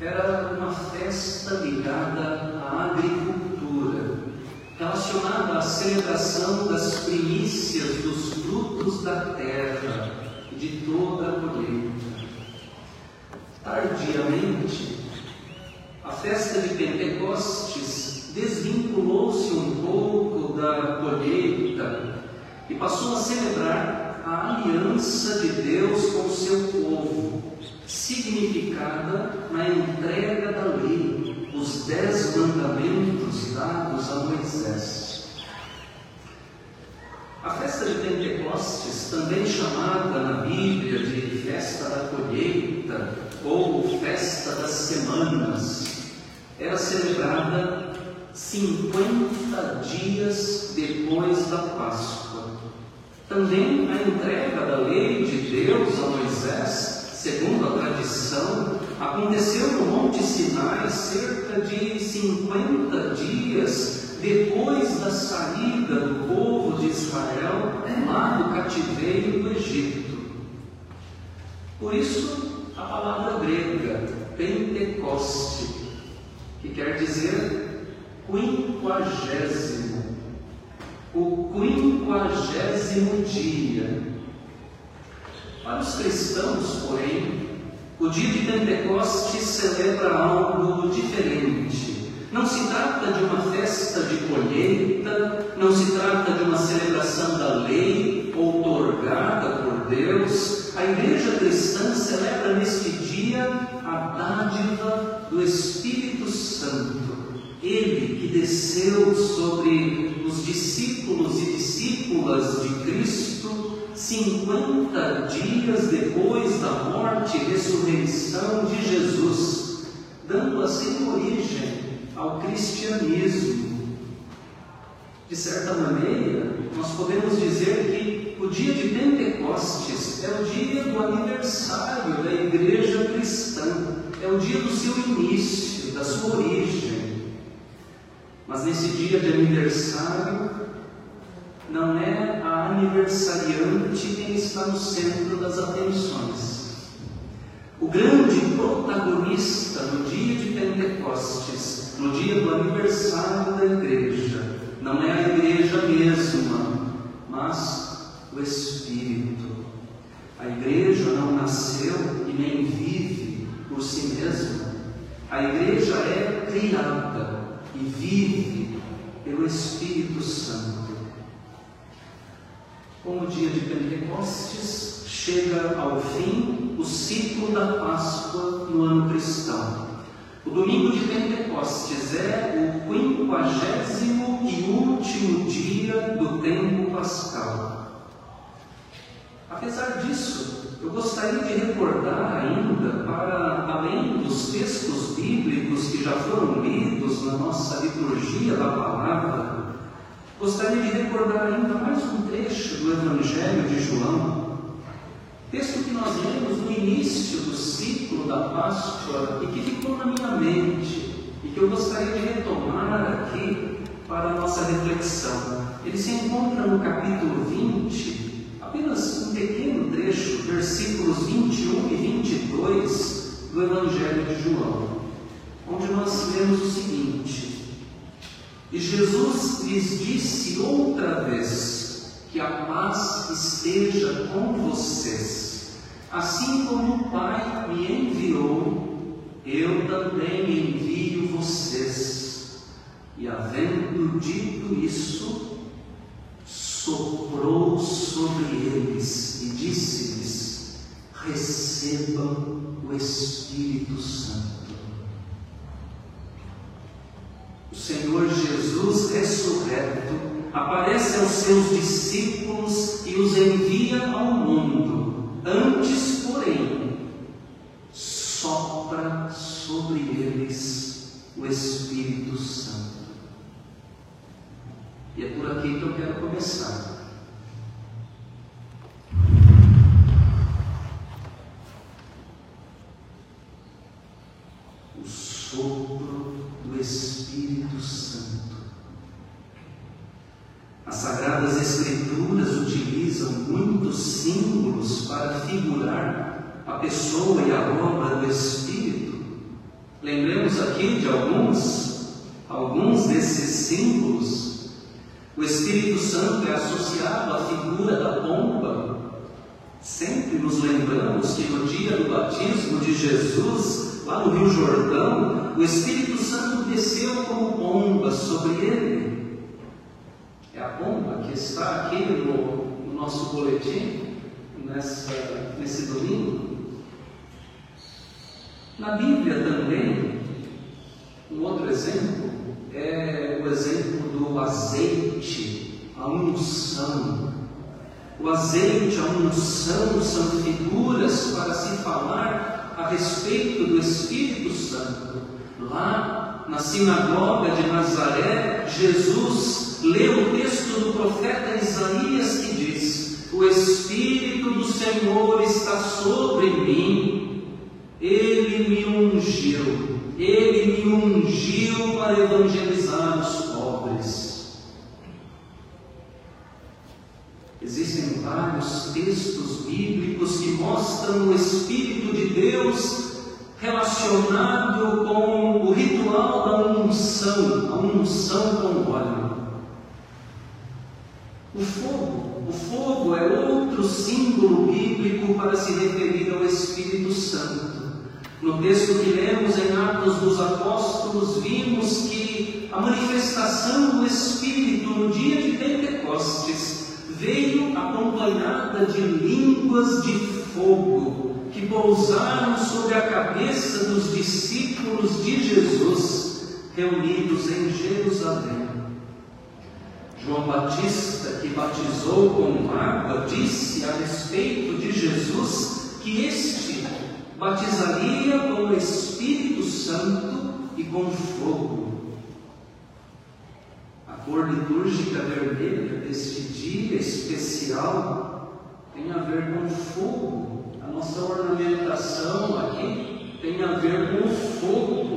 era uma festa ligada à agricultura, relacionada à celebração das primícias dos frutos da terra de toda a colheita. Tardiamente, a festa de Pentecostes desvinculou-se um pouco da colheita e passou a celebrar a aliança de Deus com o seu povo, significada na entrega da lei, os dez mandamentos dados a Moisés. A festa de Pentecostes, também chamada na Bíblia de festa da colheita ou festa das semanas, era celebrada 50 dias depois da Páscoa. Também a entrega da lei de Deus a Moisés, segundo a tradição, aconteceu no Monte Sinai cerca de 50 dias depois da saída do povo de Israel lá do cativeiro do Egito. Por isso, a palavra grega, Pentecoste, que quer dizer quinquagésimo, o quinquagésimo dia. Para os cristãos, porém, o dia de Pentecostes celebra algo diferente. Não se trata de uma festa de colheita, não se trata de uma celebração da lei outorgada por Deus. A igreja cristã celebra neste dia a dádiva do Espírito Santo. Ele que desceu sobre os discípulos e discípulas de Cristo 50 dias depois da morte e ressurreição de Jesus, dando assim origem ao cristianismo. De certa maneira, nós podemos dizer que o dia de Pentecostes é o dia do aniversário da igreja cristã, é o dia do seu início, da sua origem. Mas nesse dia de aniversário, não é a aniversariante quem está no centro das atenções. O grande protagonista no dia de Pentecostes, no dia do aniversário da igreja, não é a igreja mesma, mas o Espírito. A igreja não nasceu e nem vive por si mesma. A igreja é criada e vive pelo Espírito Santo. Com o dia de Pentecostes, chega ao fim o ciclo da Páscoa no ano cristão. O domingo de Pentecostes é o quinquagésimo e último dia do tempo pascal. Apesar disso, eu gostaria de recordar ainda, para além dos textos bíblicos que já foram lidos na nossa liturgia da palavra, gostaria de recordar ainda mais um trecho do Evangelho de João, texto que nós lemos no início do ciclo da Páscoa e que ficou na minha mente e que eu gostaria de retomar aqui para a nossa reflexão. Ele se encontra no capítulo 20, apenas um pequeno trecho, versículos 21 e 22 do Evangelho de João, onde nós lemos o seguinte: E Jesus lhes disse outra vez: Que a paz esteja com vocês. Assim como o Pai me enviou, eu também envio vocês. E havendo dito isso, soprou sobre eles e disse-lhes: Recebam o Espírito Santo. O Senhor Jesus ressurreto aparece aos seus discípulos e os envia ao mundo. Antes, porém, sopra sobre eles o Espírito Santo. E é por aqui que eu quero começar. Batismo de Jesus, lá no Rio Jordão, o Espírito Santo desceu como pomba sobre ele é a bomba que está aqui no, no nosso boletim, nessa, nesse domingo. Na Bíblia também, um outro exemplo é o exemplo do azeite, a unção. O azeite, a unção são figuras para se falar a respeito do Espírito Santo. Lá na sinagoga de Nazaré, Jesus lê o texto do profeta Isaías que diz: O Espírito do Senhor está sobre mim, ele me ungiu, ele me ungiu para evangelizar os pobres. Existem vários textos bíblicos que mostram o Espírito de Deus relacionado com o ritual da unção, a unção com óleo. O fogo, o fogo é outro símbolo bíblico para se referir ao Espírito Santo. No texto que lemos em Atos dos Apóstolos, vimos que a manifestação do Espírito no dia de Pentecostes veio acompanhada de línguas de fogo que pousaram sobre a cabeça dos discípulos de Jesus reunidos em Jerusalém. João Batista, que batizou com água, disse a respeito de Jesus que este batizaria com o Espírito Santo e com fogo. Cor litúrgica vermelha deste dia especial tem a ver com fogo. A nossa ornamentação aqui tem a ver com fogo.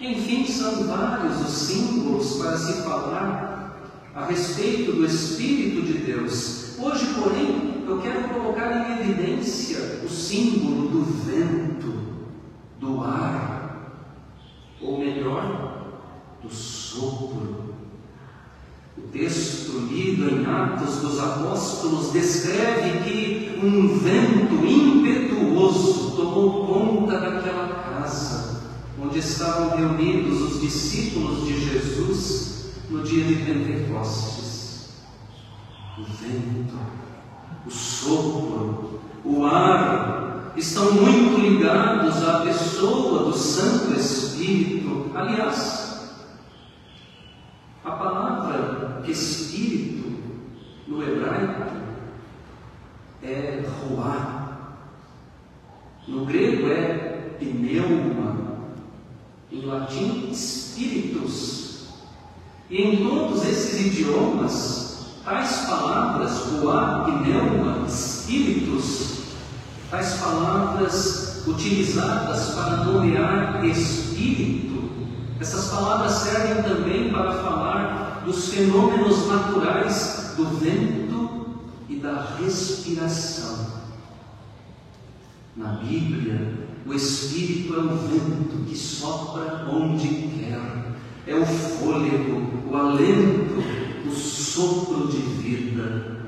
Enfim, são vários os símbolos para se falar a respeito do Espírito de Deus. Hoje, porém, eu quero colocar em evidência o símbolo do vento, do ar, ou melhor, do sopro. O texto lido em Atos dos Apóstolos descreve que um vento impetuoso tomou conta daquela casa onde estavam reunidos os discípulos de Jesus no dia de Pentecostes. O vento, o sopro, o ar estão muito ligados à pessoa do Santo Espírito. Aliás, a palavra Espírito no hebraico é roar. No grego é pneuma. Em latim, spiritus e em todos esses idiomas, tais palavras, voar, pneuma, espíritos, tais palavras utilizadas para nomear espírito, essas palavras servem também para falar dos fenômenos naturais do vento e da respiração. Na Bíblia, o Espírito é o vento que sopra onde quer é o fôlego, o alento, o sopro de vida.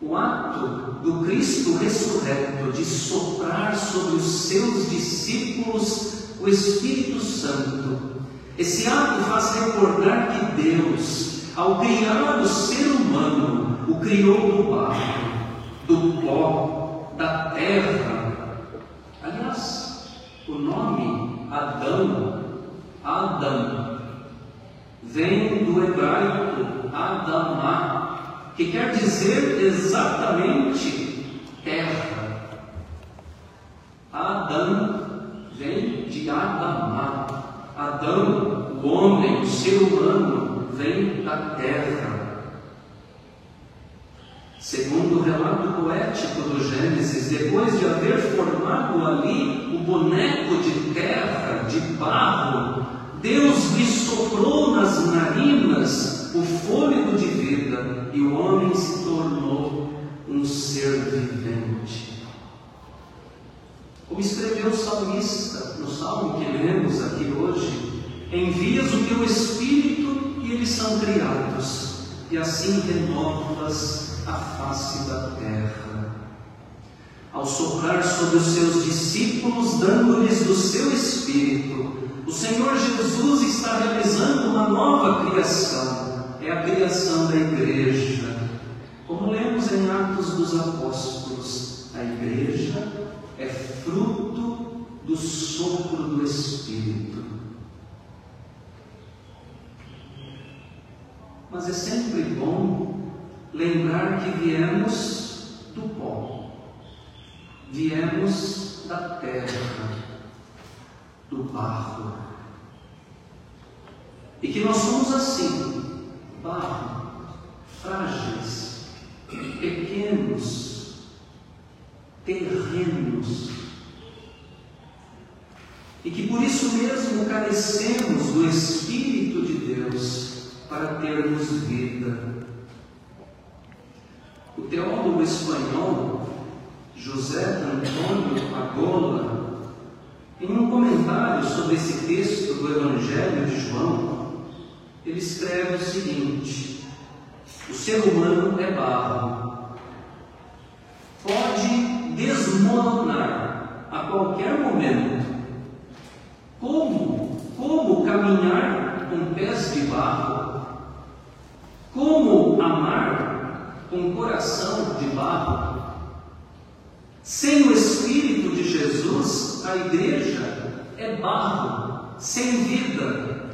O ato do Cristo ressurreto de soprar sobre os seus discípulos o Espírito Santo, esse ato faz recordar que Deus, ao criar o ser humano, o criou do barro, do pó, da terra. Aliás, o nome Adão Adam. Vem do hebraico Adamá, que quer dizer exatamente terra. Adão vem de Adamá. Adão, o homem, o ser humano, vem da terra. Segundo o relato poético do Gênesis, depois de haver formado ali o boneco de terra, de barro, Deus lhe soprou nas narinas o fôlego de vida e o homem se tornou um ser vivente. Como escreveu o salmista no salmo que lemos aqui hoje, envias o teu Espírito e eles são criados, e assim renovas a face da terra. Ao soprar sobre os seus discípulos, dando-lhes do seu Espírito, o Senhor Jesus está realizando uma nova criação, é a criação da igreja. Como lemos em Atos dos Apóstolos, a igreja é fruto do sopro do Espírito. Mas é sempre bom lembrar que viemos do pó, viemos da terra, do barro, e que nós somos assim, barro, frágeis, pequenos, terrenos, e que por isso mesmo carecemos do Espírito de Deus para termos vida o teólogo espanhol José Antônio Agola, em um comentário sobre esse texto do Evangelho de João, ele escreve o seguinte: o ser humano é barro, pode desmoronar a qualquer momento. Como? Como caminhar com pés de barro? Como amar com coração de barro. Sem o Espírito de Jesus, a igreja é barro, sem vida.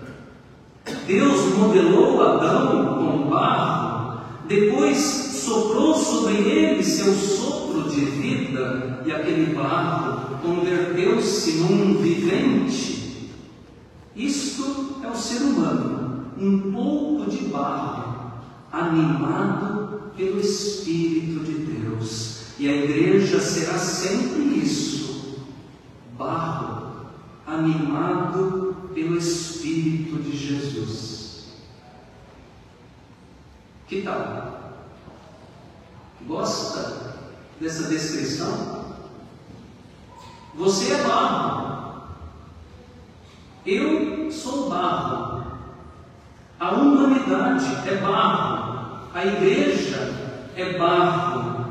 Deus modelou Adão com barro, depois soprou sobre ele seu sopro de vida, e aquele barro converteu-se num vivente. Isto é o ser humano, um pouco de barro, animado pelo Espírito de Deus. E a igreja será sempre isso: barro animado pelo Espírito de Jesus. Que tal? Gosta dessa descrição? Você é barro. Eu sou barro. A humanidade é barro. A igreja é barro.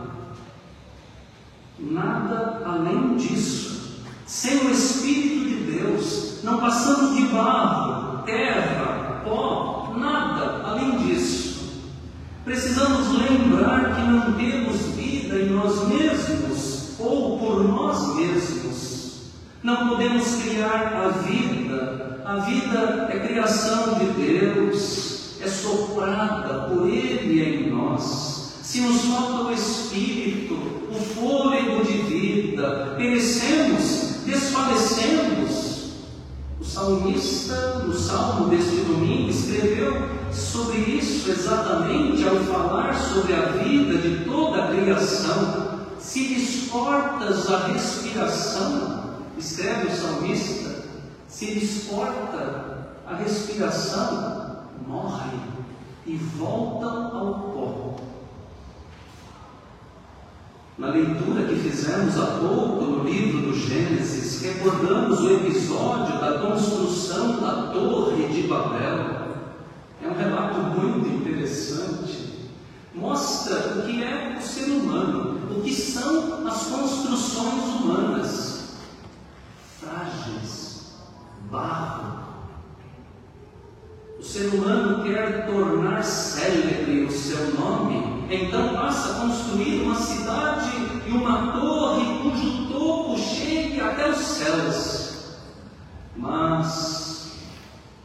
Nada além disso. Sem o Espírito de Deus, não passamos de barro, terra, pó, nada além disso. Precisamos lembrar que não temos vida em nós mesmos ou por nós mesmos. Não podemos criar a vida. A vida é criação de Deus é soprada por Ele em nós. Se nos falta o Espírito, o fôlego de vida, perecemos, desfalecemos. O salmista, no salmo deste domingo, escreveu sobre isso exatamente ao falar sobre a vida de toda a criação. Se lhes cortas a respiração, escreve o salmista, se lhes corta a respiração, morrem e voltam ao pó. Na leitura que fizemos há pouco no livro do Gênesis, recordamos o episódio da construção da Torre de Babel. É um relato muito interessante. Mostra o que é o ser humano, o que são as construções humanas. Barro, o ser humano quer tornar célebre o seu nome, então passa a construir uma cidade e uma torre cujo topo chegue até os céus. Mas,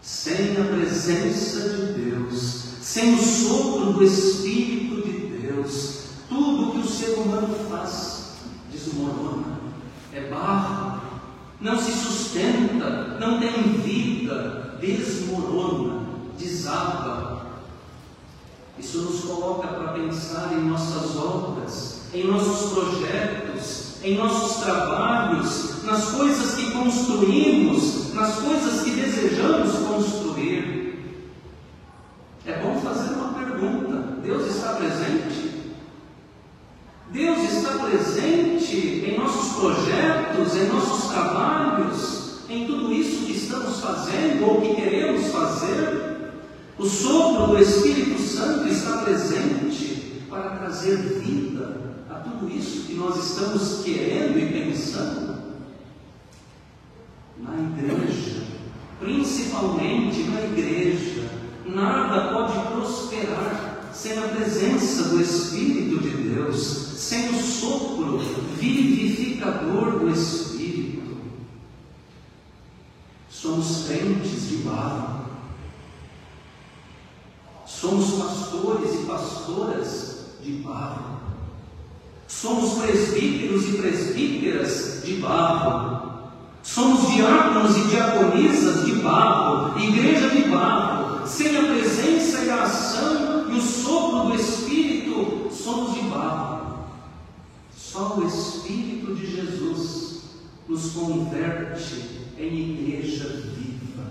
sem a presença de Deus, sem o sopro do Espírito de Deus, tudo que o ser humano faz desmorona, não se sustenta, não tem vida, desmorona desaba. Isso nos coloca para pensar em nossas obras, em nossos projetos, em nossos trabalhos, nas coisas que construímos, nas coisas que desejamos construir. É bom fazer uma pergunta: Deus está presente? Deus está presente em nossos projetos, em nossos trabalhos, em tudo isso que estamos fazendo ou que queremos fazer. O sopro do Espírito Santo está presente para trazer vida a tudo isso que nós estamos querendo e pensando. Na igreja, principalmente na igreja, nada pode prosperar sem a presença do Espírito de Deus sem o sopro vivificador do Espírito. Somos crentes de barro. Somos pastores e pastoras de barro. Somos presbíteros e presbíteras de barro. Somos diáconos e diaconisas de barro, igreja de barro, sem a presença e a ação e o sopro do Espírito, somos de barro. Só o Espírito de Jesus nos converte em igreja viva.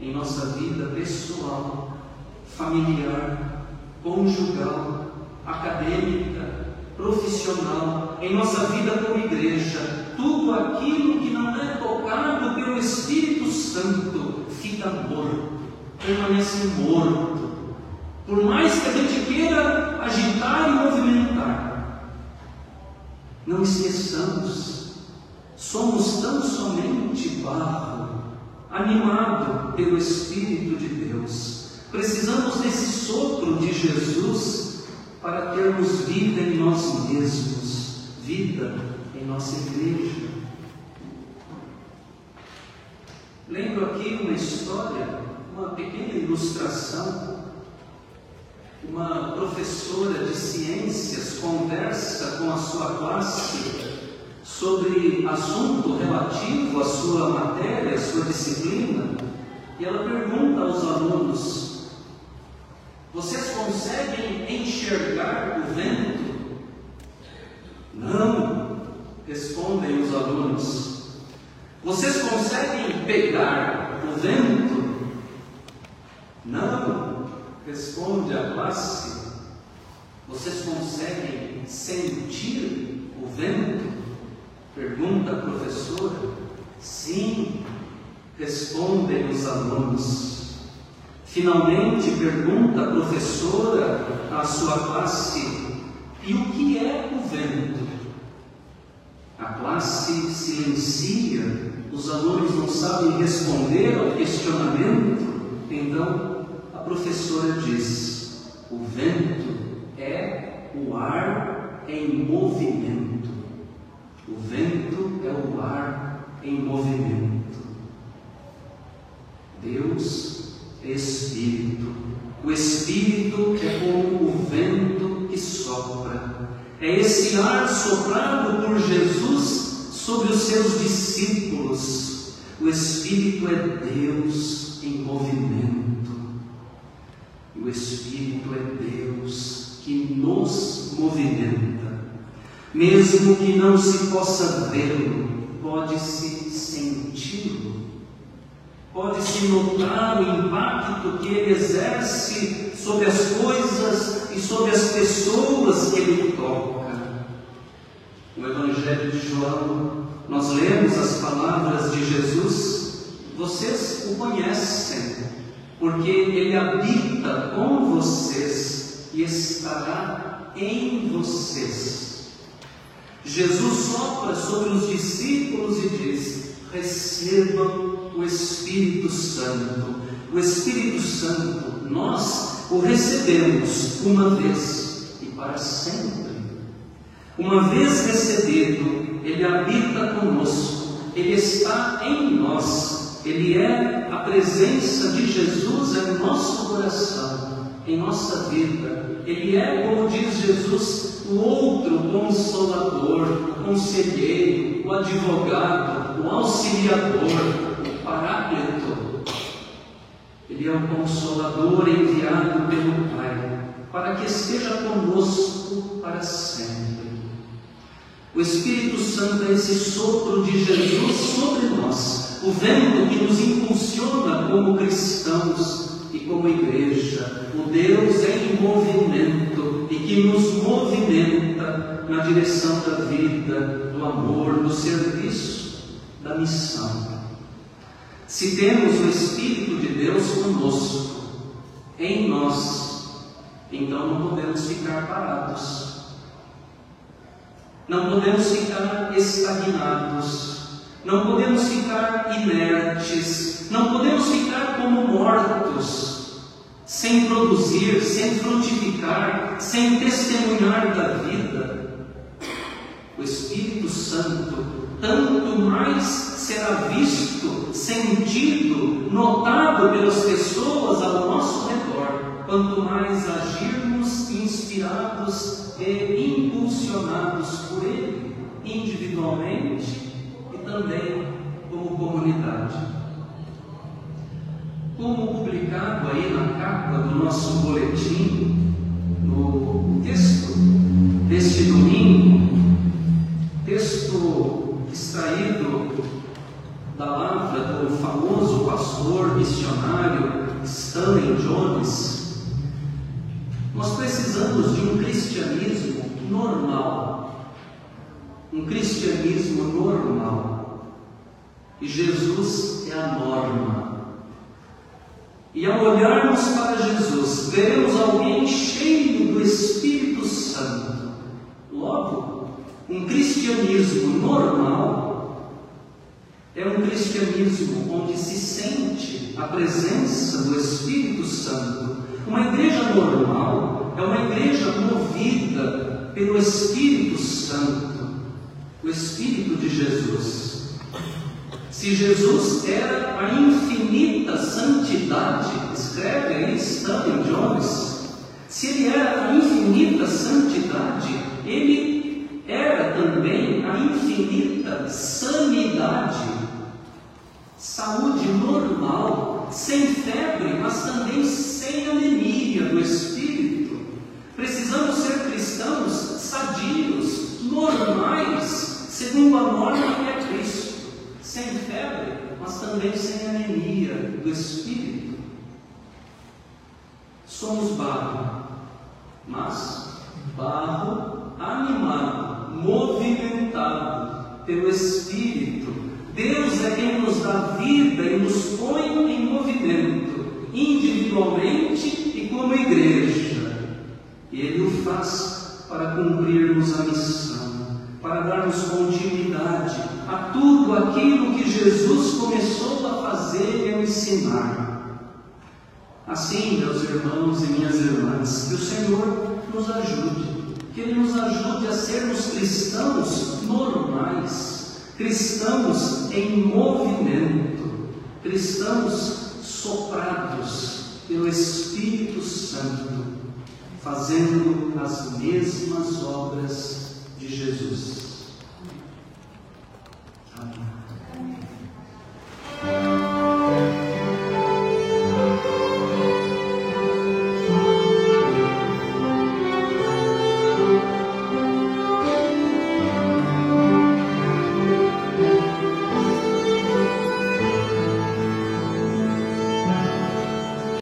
Em nossa vida pessoal, familiar, conjugal, acadêmica, profissional, em nossa vida como igreja, tudo aquilo que não é tocado pelo Espírito Santo fica morto, permanece morto por mais que a gente queira agitar e movimentar, não esqueçamos, somos tão somente barro, animado pelo Espírito de Deus. Precisamos desse sopro de Jesus para termos vida em nós mesmos, vida em nossa igreja. Lembro aqui uma história, uma pequena ilustração uma professora de ciências conversa com a sua classe sobre assunto relativo à sua matéria, à sua disciplina, e ela pergunta aos alunos: Vocês conseguem enxergar o vento? Não, respondem os alunos. Vocês conseguem pegar o vento? Não, Responde a classe: Vocês conseguem sentir o vento? Pergunta a professora. Sim, respondem os alunos. Finalmente pergunta a professora à sua classe: E o que é o vento? A classe silencia, os alunos não sabem responder ao questionamento. Então, professora diz: o vento é o ar em movimento. O vento é o ar em movimento. Deus é Espírito. O Espírito é como o vento que sopra. É esse ar soprado por Jesus sobre os seus discípulos. O Espírito é Deus em movimento. E o Espírito é Deus que nos movimenta. Mesmo que não se possa vê-lo, pode-se senti-lo. Pode-se notar o impacto que ele exerce sobre as coisas e sobre as pessoas que ele toca. No Evangelho de João, nós lemos as palavras de Jesus, vocês o conhecem, porque Ele habita com vocês e estará em vocês. Jesus sopra sobre os discípulos e diz: recebam o Espírito Santo. O Espírito Santo, nós o recebemos uma vez e para sempre. Uma vez recebido, ele habita conosco, ele está em nós ele é a presença de Jesus em nosso coração, em nossa vida. Ele é, como diz Jesus, o outro consolador, o conselheiro, o advogado, o auxiliador, o paráclito. Ele é o Consolador enviado pelo Pai para que esteja conosco para sempre. O Espírito Santo é esse sopro de Jesus sobre nós, o vento que nos impulsiona como cristãos e como igreja. O Deus é em movimento e que nos movimenta na direção da vida, do amor, do serviço, da missão. Se temos o Espírito de Deus conosco, em nós, então não podemos ficar parados. Não podemos ficar estagnados. Não podemos ficar inertes. Não podemos ficar como mortos, sem produzir, sem frutificar, sem testemunhar da vida. O Espírito Santo, tanto mais será visto, sentido, notado pelas pessoas ao quanto mais agirmos inspirados e impulsionados por Ele, individualmente e também como comunidade. Como publicado aí na capa do nosso boletim, no texto deste domingo, texto extraído da lavra do famoso pastor missionário Stanley Jones, nós precisamos de um cristianismo normal. Um cristianismo normal. E Jesus é a norma. E ao olharmos para Jesus, veremos alguém cheio do Espírito Santo. Logo, um cristianismo normal é um cristianismo onde se sente a presença do Espírito Santo. Uma igreja normal é uma igreja movida pelo Espírito Santo, o Espírito de Jesus. Se Jesus era a infinita santidade, escreve aí Stanley Jones, se ele era a infinita santidade, ele era também a infinita sanidade saúde normal, sem febre, mas também sem anemia do espírito. Precisamos ser cristãos sadios, normais, segundo a norma que é Cristo, sem febre, mas também sem anemia do espírito. Somos barro, mas barro animado, movimentado pelo Espírito Deus é quem nos dá vida e nos põe em movimento, individualmente e como igreja. Ele o faz para cumprirmos a missão, para darmos continuidade a tudo aquilo que Jesus começou a fazer e a ensinar. Assim, meus irmãos e minhas irmãs, que o Senhor nos ajude, que Ele nos ajude a sermos cristãos normais cristãos em movimento, cristãos soprados pelo Espírito Santo, fazendo as mesmas obras de Jesus.